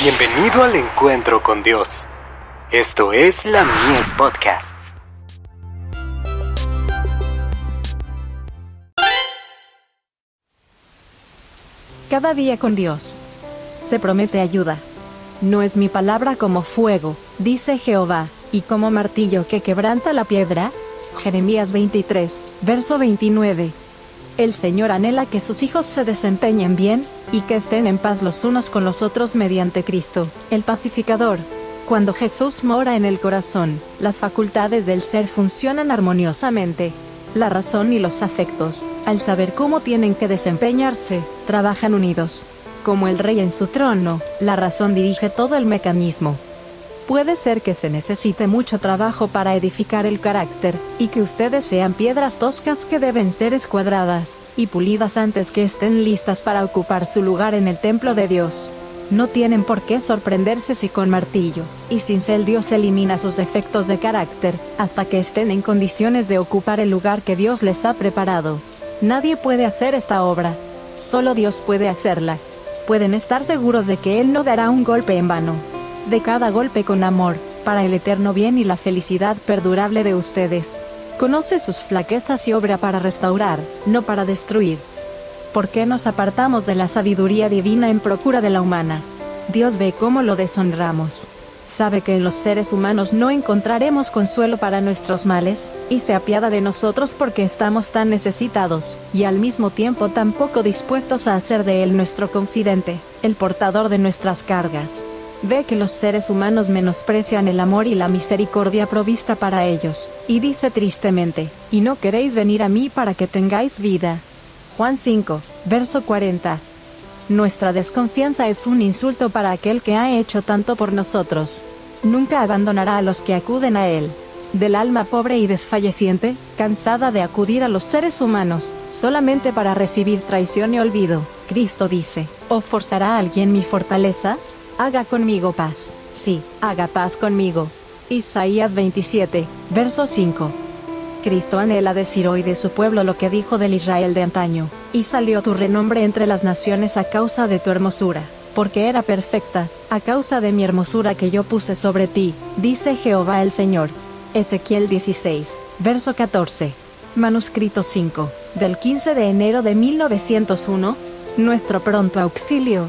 Bienvenido al encuentro con Dios. Esto es la Mies Podcasts. Cada día con Dios. Se promete ayuda. No es mi palabra como fuego, dice Jehová, y como martillo que quebranta la piedra. Jeremías 23, verso 29. El Señor anhela que sus hijos se desempeñen bien, y que estén en paz los unos con los otros mediante Cristo, el pacificador. Cuando Jesús mora en el corazón, las facultades del ser funcionan armoniosamente. La razón y los afectos, al saber cómo tienen que desempeñarse, trabajan unidos. Como el rey en su trono, la razón dirige todo el mecanismo. Puede ser que se necesite mucho trabajo para edificar el carácter, y que ustedes sean piedras toscas que deben ser escuadradas, y pulidas antes que estén listas para ocupar su lugar en el templo de Dios. No tienen por qué sorprenderse si con martillo y cincel Dios elimina sus defectos de carácter, hasta que estén en condiciones de ocupar el lugar que Dios les ha preparado. Nadie puede hacer esta obra. Solo Dios puede hacerla. Pueden estar seguros de que Él no dará un golpe en vano de cada golpe con amor, para el eterno bien y la felicidad perdurable de ustedes. Conoce sus flaquezas y obra para restaurar, no para destruir. ¿Por qué nos apartamos de la sabiduría divina en procura de la humana? Dios ve cómo lo deshonramos. Sabe que en los seres humanos no encontraremos consuelo para nuestros males, y se apiada de nosotros porque estamos tan necesitados, y al mismo tiempo tan poco dispuestos a hacer de Él nuestro confidente, el portador de nuestras cargas ve que los seres humanos menosprecian el amor y la misericordia provista para ellos, y dice tristemente, y no queréis venir a mí para que tengáis vida. Juan 5, verso 40. Nuestra desconfianza es un insulto para aquel que ha hecho tanto por nosotros. Nunca abandonará a los que acuden a él. Del alma pobre y desfalleciente, cansada de acudir a los seres humanos, solamente para recibir traición y olvido, Cristo dice, ¿o forzará a alguien mi fortaleza? Haga conmigo paz. Sí, haga paz conmigo. Isaías 27, verso 5. Cristo anhela decir hoy de su pueblo lo que dijo del Israel de antaño, y salió tu renombre entre las naciones a causa de tu hermosura, porque era perfecta, a causa de mi hermosura que yo puse sobre ti, dice Jehová el Señor. Ezequiel 16, verso 14. Manuscrito 5, del 15 de enero de 1901. Nuestro pronto auxilio.